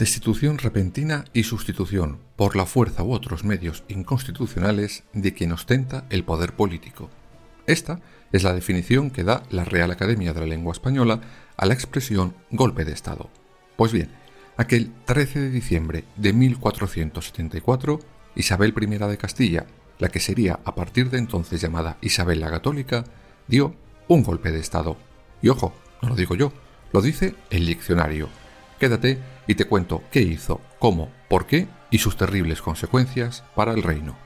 Destitución repentina y sustitución, por la fuerza u otros medios inconstitucionales, de quien ostenta el poder político. Esta es la definición que da la Real Academia de la Lengua Española a la expresión golpe de Estado. Pues bien, aquel 13 de diciembre de 1474, Isabel I de Castilla, la que sería a partir de entonces llamada Isabel la Católica, dio un golpe de Estado. Y ojo, no lo digo yo, lo dice el diccionario. Quédate y te cuento qué hizo, cómo, por qué y sus terribles consecuencias para el reino.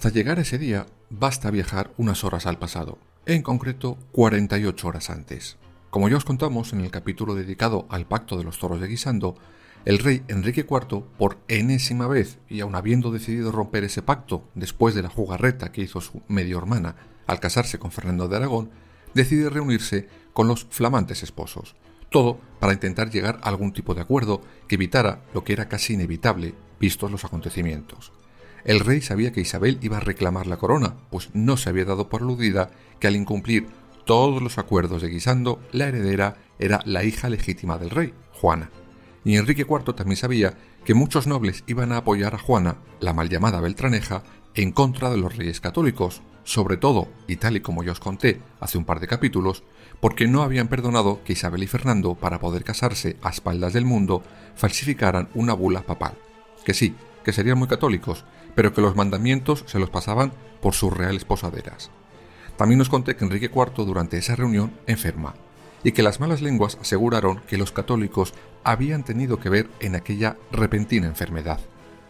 Hasta llegar ese día basta viajar unas horas al pasado, en concreto 48 horas antes. Como ya os contamos en el capítulo dedicado al pacto de los toros de Guisando, el rey Enrique IV, por enésima vez y aun habiendo decidido romper ese pacto después de la jugarreta que hizo su medio hermana al casarse con Fernando de Aragón, decide reunirse con los flamantes esposos. Todo para intentar llegar a algún tipo de acuerdo que evitara lo que era casi inevitable vistos los acontecimientos. El rey sabía que Isabel iba a reclamar la corona, pues no se había dado por aludida que al incumplir todos los acuerdos de Guisando, la heredera era la hija legítima del rey, Juana. Y Enrique IV también sabía que muchos nobles iban a apoyar a Juana, la mal llamada Beltraneja, en contra de los reyes católicos, sobre todo, y tal y como ya os conté hace un par de capítulos, porque no habían perdonado que Isabel y Fernando, para poder casarse a espaldas del mundo, falsificaran una bula papal. Que sí, que serían muy católicos, pero que los mandamientos se los pasaban por sus reales posaderas. También nos conté que Enrique IV durante esa reunión enferma, y que las malas lenguas aseguraron que los católicos habían tenido que ver en aquella repentina enfermedad.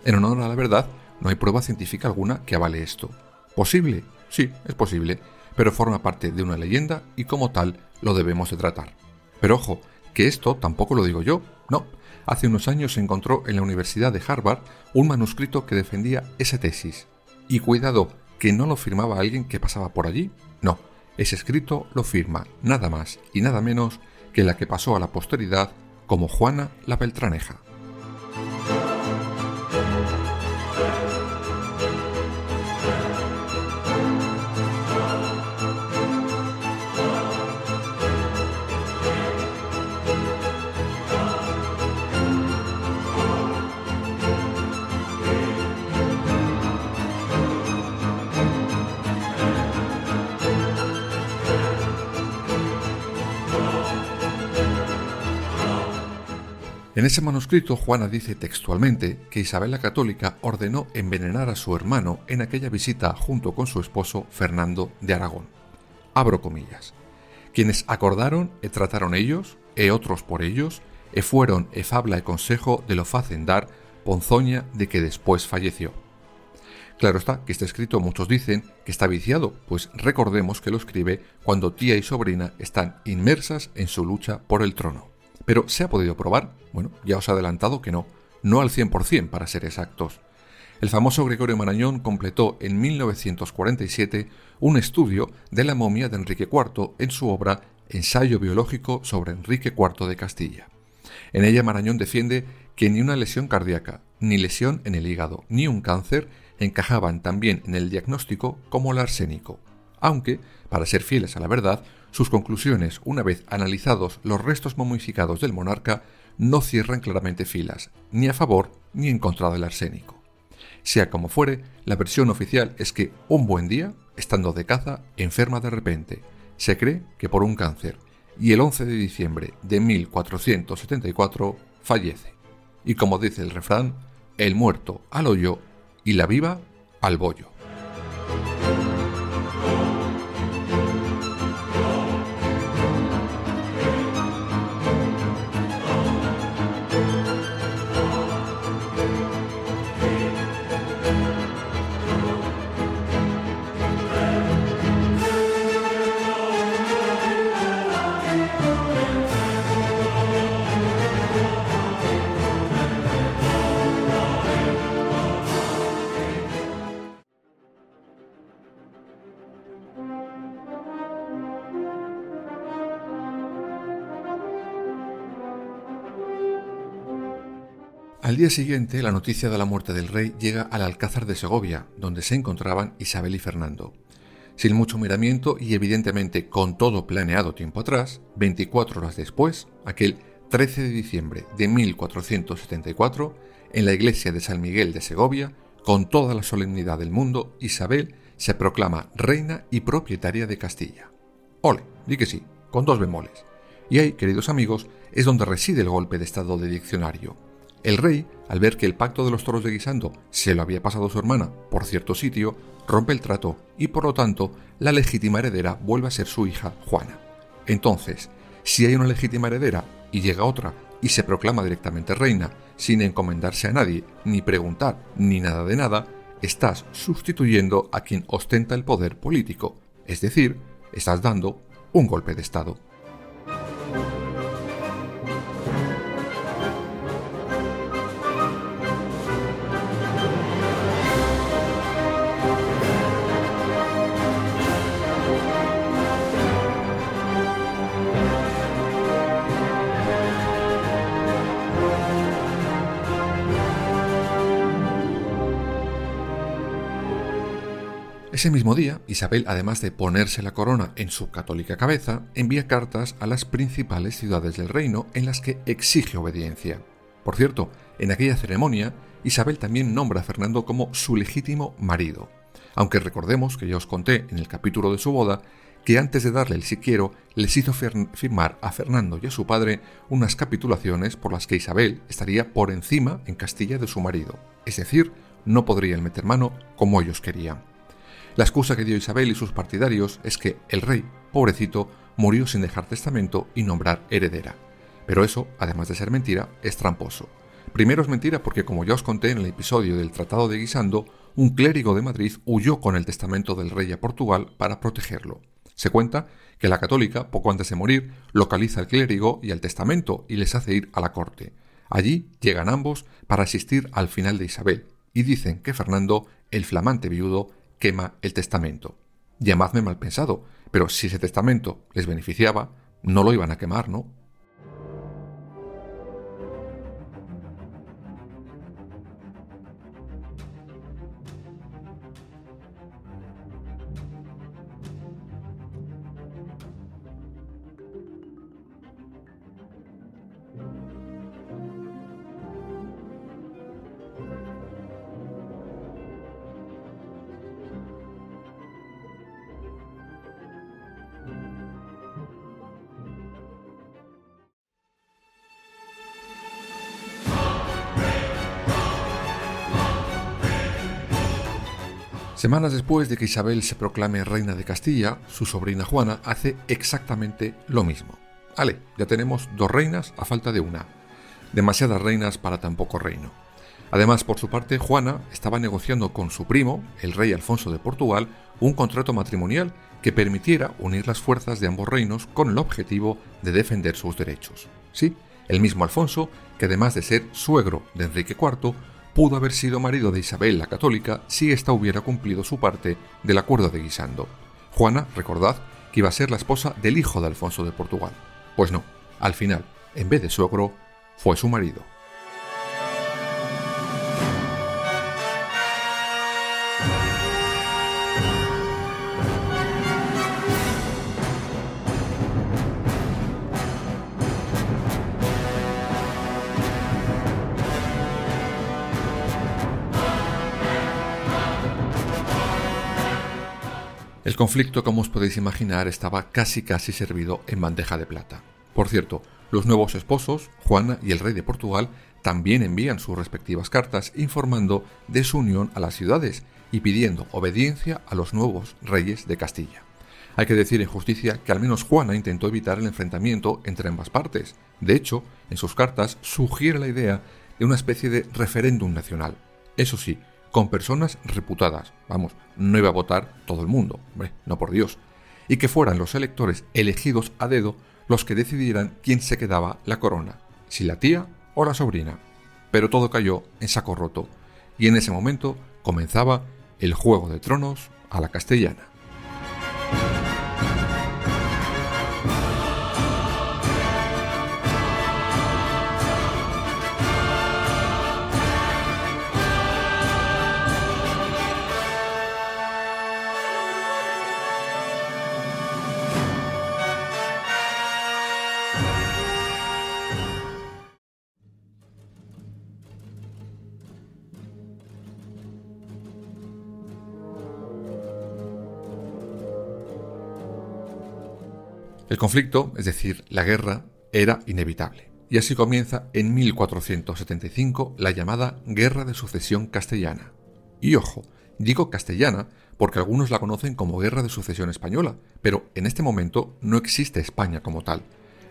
En honor a la verdad, no hay prueba científica alguna que avale esto. ¿Posible? Sí, es posible, pero forma parte de una leyenda y como tal lo debemos de tratar. Pero ojo, que esto tampoco lo digo yo, no, hace unos años se encontró en la Universidad de Harvard un manuscrito que defendía esa tesis. Y cuidado, que no lo firmaba alguien que pasaba por allí. No, ese escrito lo firma nada más y nada menos que la que pasó a la posteridad como Juana la Beltraneja. En ese manuscrito Juana dice textualmente que Isabel la Católica ordenó envenenar a su hermano en aquella visita junto con su esposo Fernando de Aragón. Abro comillas. Quienes acordaron e trataron ellos, e otros por ellos, e fueron e fabla e consejo de lo facen dar ponzoña de que después falleció. Claro está que este escrito muchos dicen que está viciado, pues recordemos que lo escribe cuando tía y sobrina están inmersas en su lucha por el trono. Pero ¿se ha podido probar? Bueno, ya os he adelantado que no, no al 100% para ser exactos. El famoso Gregorio Marañón completó en 1947 un estudio de la momia de Enrique IV en su obra Ensayo biológico sobre Enrique IV de Castilla. En ella Marañón defiende que ni una lesión cardíaca, ni lesión en el hígado, ni un cáncer encajaban tan bien en el diagnóstico como el arsénico, aunque, para ser fieles a la verdad, sus conclusiones, una vez analizados los restos momificados del monarca, no cierran claramente filas, ni a favor ni en contra del arsénico. Sea como fuere, la versión oficial es que un buen día, estando de caza, enferma de repente. Se cree que por un cáncer, y el 11 de diciembre de 1474 fallece. Y como dice el refrán, el muerto al hoyo y la viva al bollo. Al día siguiente, la noticia de la muerte del rey llega al Alcázar de Segovia, donde se encontraban Isabel y Fernando. Sin mucho miramiento y evidentemente con todo planeado tiempo atrás, 24 horas después, aquel 13 de diciembre de 1474, en la iglesia de San Miguel de Segovia, con toda la solemnidad del mundo, Isabel se proclama reina y propietaria de Castilla. Ole, di que sí, con dos bemoles. Y ahí, queridos amigos, es donde reside el golpe de estado de diccionario el rey, al ver que el pacto de los toros de Guisando se lo había pasado su hermana por cierto sitio, rompe el trato y por lo tanto la legítima heredera vuelve a ser su hija Juana. Entonces, si hay una legítima heredera y llega otra y se proclama directamente reina sin encomendarse a nadie, ni preguntar, ni nada de nada, estás sustituyendo a quien ostenta el poder político, es decir, estás dando un golpe de Estado. Ese mismo día, Isabel, además de ponerse la corona en su católica cabeza, envía cartas a las principales ciudades del reino en las que exige obediencia. Por cierto, en aquella ceremonia, Isabel también nombra a Fernando como su legítimo marido, aunque recordemos que ya os conté en el capítulo de su boda que antes de darle el si quiero, les hizo firmar a Fernando y a su padre unas capitulaciones por las que Isabel estaría por encima en Castilla de su marido, es decir, no podrían meter mano como ellos querían. La excusa que dio Isabel y sus partidarios es que el rey, pobrecito, murió sin dejar testamento y nombrar heredera. Pero eso, además de ser mentira, es tramposo. Primero es mentira porque, como ya os conté en el episodio del Tratado de Guisando, un clérigo de Madrid huyó con el testamento del rey a Portugal para protegerlo. Se cuenta que la católica, poco antes de morir, localiza al clérigo y al testamento y les hace ir a la corte. Allí llegan ambos para asistir al final de Isabel, y dicen que Fernando, el flamante viudo, quema el testamento. Llamadme mal pensado, pero si ese testamento les beneficiaba, no lo iban a quemar, ¿no? Semanas después de que Isabel se proclame reina de Castilla, su sobrina Juana hace exactamente lo mismo. Ale, ya tenemos dos reinas a falta de una. Demasiadas reinas para tan poco reino. Además, por su parte, Juana estaba negociando con su primo, el rey Alfonso de Portugal, un contrato matrimonial que permitiera unir las fuerzas de ambos reinos con el objetivo de defender sus derechos. Sí, el mismo Alfonso, que además de ser suegro de Enrique IV, pudo haber sido marido de Isabel la Católica si ésta hubiera cumplido su parte del acuerdo de Guisando. Juana, recordad, que iba a ser la esposa del hijo de Alfonso de Portugal. Pues no, al final, en vez de suegro, fue su marido. Conflicto, como os podéis imaginar, estaba casi casi servido en bandeja de plata. Por cierto, los nuevos esposos, Juana y el rey de Portugal, también envían sus respectivas cartas informando de su unión a las ciudades y pidiendo obediencia a los nuevos reyes de Castilla. Hay que decir en justicia que al menos Juana intentó evitar el enfrentamiento entre ambas partes. De hecho, en sus cartas sugiere la idea de una especie de referéndum nacional. Eso sí, con personas reputadas, vamos, no iba a votar todo el mundo, hombre, no por Dios, y que fueran los electores elegidos a dedo los que decidieran quién se quedaba la corona, si la tía o la sobrina. Pero todo cayó en saco roto, y en ese momento comenzaba el Juego de Tronos a la castellana. El conflicto, es decir, la guerra, era inevitable. Y así comienza en 1475 la llamada Guerra de Sucesión Castellana. Y ojo, digo castellana porque algunos la conocen como Guerra de Sucesión Española, pero en este momento no existe España como tal.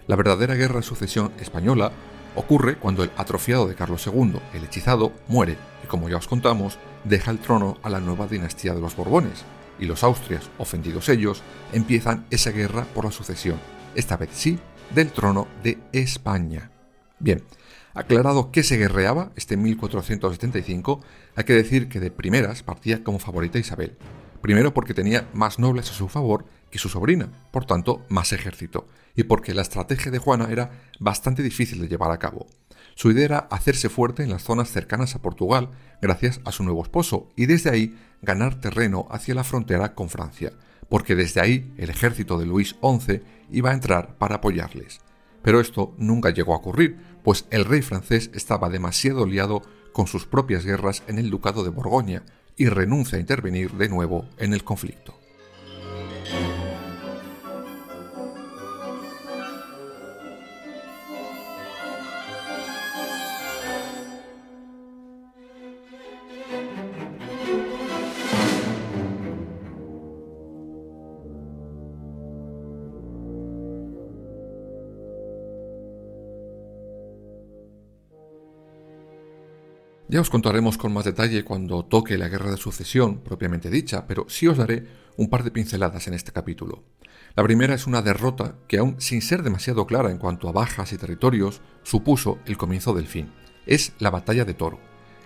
La verdadera Guerra de Sucesión Española ocurre cuando el atrofiado de Carlos II, el hechizado, muere y como ya os contamos, deja el trono a la nueva dinastía de los Borbones, y los Austrias, ofendidos ellos, empiezan esa guerra por la sucesión, esta vez sí, del trono de España. Bien, aclarado que se guerreaba este 1475, hay que decir que de primeras partía como favorita Isabel. Primero porque tenía más nobles a su favor que su sobrina, por tanto más ejército, y porque la estrategia de Juana era bastante difícil de llevar a cabo. Su idea era hacerse fuerte en las zonas cercanas a Portugal gracias a su nuevo esposo y desde ahí ganar terreno hacia la frontera con Francia, porque desde ahí el ejército de Luis XI iba a entrar para apoyarles. Pero esto nunca llegó a ocurrir, pues el rey francés estaba demasiado liado con sus propias guerras en el ducado de Borgoña y renuncia a intervenir de nuevo en el conflicto. Ya os contaremos con más detalle cuando toque la guerra de sucesión propiamente dicha, pero sí os daré un par de pinceladas en este capítulo. La primera es una derrota que, aún sin ser demasiado clara en cuanto a bajas y territorios, supuso el comienzo del fin. Es la batalla de Toro.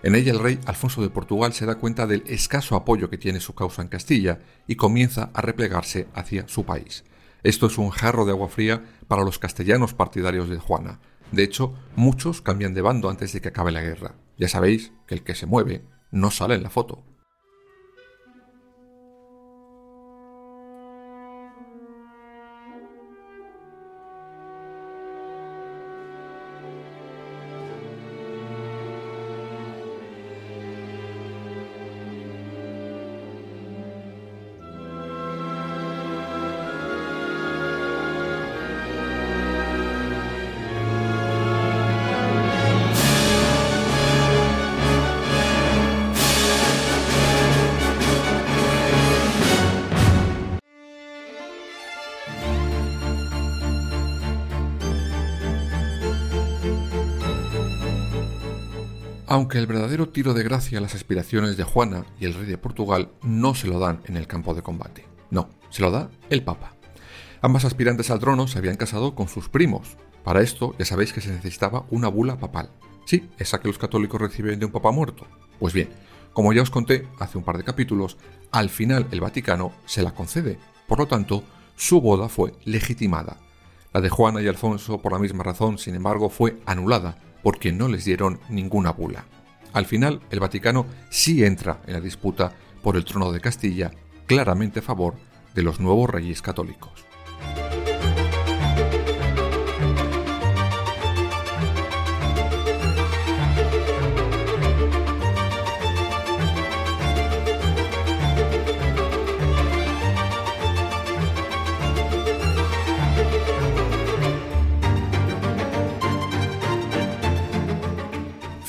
En ella el rey Alfonso de Portugal se da cuenta del escaso apoyo que tiene su causa en Castilla y comienza a replegarse hacia su país. Esto es un jarro de agua fría para los castellanos partidarios de Juana. De hecho, muchos cambian de bando antes de que acabe la guerra. Ya sabéis que el que se mueve no sale en la foto. Aunque el verdadero tiro de gracia a las aspiraciones de Juana y el rey de Portugal no se lo dan en el campo de combate. No, se lo da el Papa. Ambas aspirantes al trono se habían casado con sus primos. Para esto ya sabéis que se necesitaba una bula papal. Sí, esa que los católicos reciben de un papa muerto. Pues bien, como ya os conté hace un par de capítulos, al final el Vaticano se la concede. Por lo tanto, su boda fue legitimada. La de Juana y Alfonso, por la misma razón, sin embargo, fue anulada porque no les dieron ninguna bula. Al final, el Vaticano sí entra en la disputa por el trono de Castilla, claramente a favor de los nuevos reyes católicos.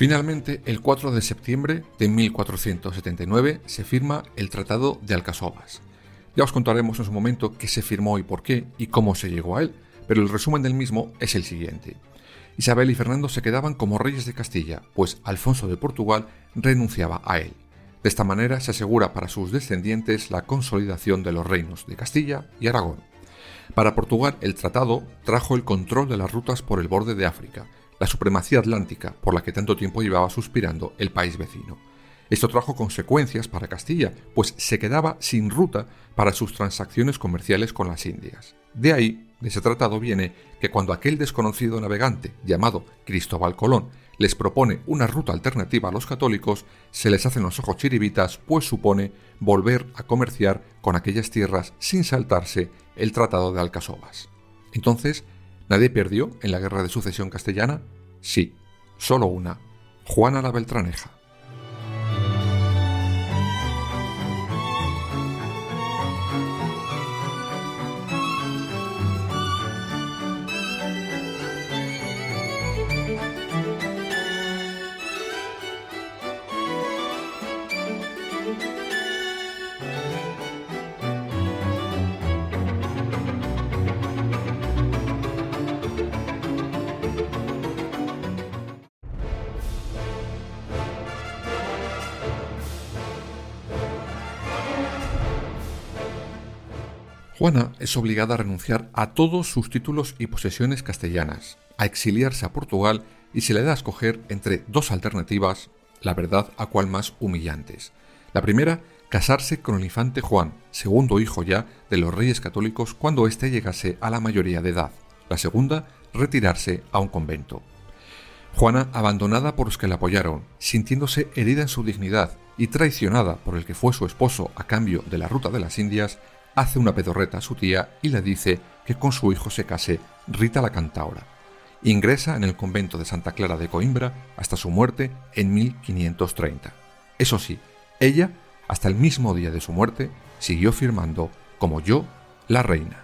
Finalmente, el 4 de septiembre de 1479 se firma el Tratado de Alcasovas. Ya os contaremos en su momento qué se firmó y por qué y cómo se llegó a él, pero el resumen del mismo es el siguiente. Isabel y Fernando se quedaban como reyes de Castilla, pues Alfonso de Portugal renunciaba a él. De esta manera se asegura para sus descendientes la consolidación de los reinos de Castilla y Aragón. Para Portugal, el tratado trajo el control de las rutas por el borde de África, la supremacía atlántica por la que tanto tiempo llevaba suspirando el país vecino. Esto trajo consecuencias para Castilla, pues se quedaba sin ruta para sus transacciones comerciales con las Indias. De ahí, de ese tratado viene que cuando aquel desconocido navegante, llamado Cristóbal Colón, les propone una ruta alternativa a los católicos, se les hacen los ojos chiribitas, pues supone volver a comerciar con aquellas tierras sin saltarse el Tratado de Alcasovas. Entonces, ¿nadie perdió en la Guerra de Sucesión Castellana? Sí, solo una, Juana la Beltraneja. Juana es obligada a renunciar a todos sus títulos y posesiones castellanas, a exiliarse a Portugal y se le da a escoger entre dos alternativas, la verdad a cual más humillantes. La primera, casarse con el infante Juan, segundo hijo ya de los reyes católicos cuando éste llegase a la mayoría de edad. La segunda, retirarse a un convento. Juana, abandonada por los que la apoyaron, sintiéndose herida en su dignidad y traicionada por el que fue su esposo a cambio de la ruta de las Indias, hace una pedorreta a su tía y le dice que con su hijo se case Rita la Cantaora. Ingresa en el convento de Santa Clara de Coimbra hasta su muerte en 1530. Eso sí, ella, hasta el mismo día de su muerte, siguió firmando como yo, la reina.